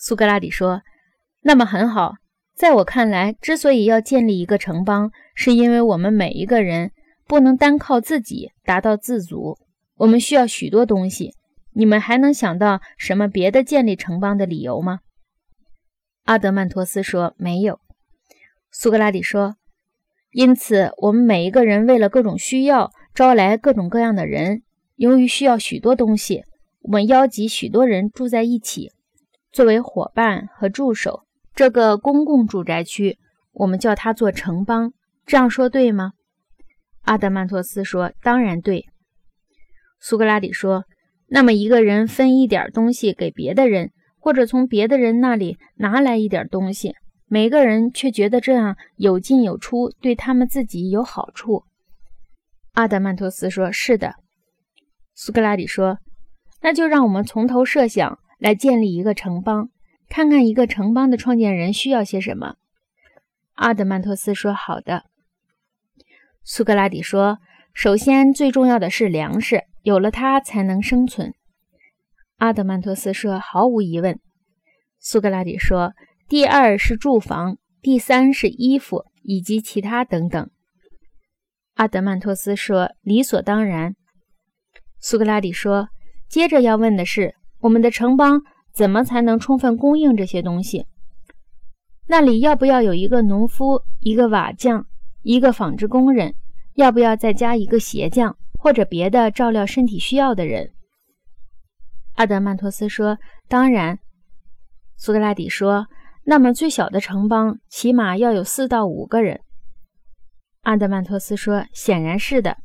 苏格拉底说：“那么很好。在我看来，之所以要建立一个城邦，是因为我们每一个人不能单靠自己达到自足，我们需要许多东西。你们还能想到什么别的建立城邦的理由吗？”阿德曼托斯说：“没有。”苏格拉底说：“因此，我们每一个人为了各种需要，招来各种各样的人。由于需要许多东西，我们邀集许多人住在一起。”作为伙伴和助手，这个公共住宅区，我们叫它做城邦。这样说对吗？阿德曼托斯说：“当然对。”苏格拉底说：“那么一个人分一点东西给别的人，或者从别的人那里拿来一点东西，每个人却觉得这样有进有出，对他们自己有好处。”阿德曼托斯说：“是的。”苏格拉底说：“那就让我们从头设想。”来建立一个城邦，看看一个城邦的创建人需要些什么。阿德曼托斯说：“好的。”苏格拉底说：“首先，最重要的是粮食，有了它才能生存。”阿德曼托斯说：“毫无疑问。”苏格拉底说：“第二是住房，第三是衣服以及其他等等。”阿德曼托斯说：“理所当然。”苏格拉底说：“接着要问的是。”我们的城邦怎么才能充分供应这些东西？那里要不要有一个农夫、一个瓦匠、一个纺织工人？要不要再加一个鞋匠或者别的照料身体需要的人？阿德曼托斯说：“当然。”苏格拉底说：“那么最小的城邦起码要有四到五个人。”阿德曼托斯说：“显然是的。”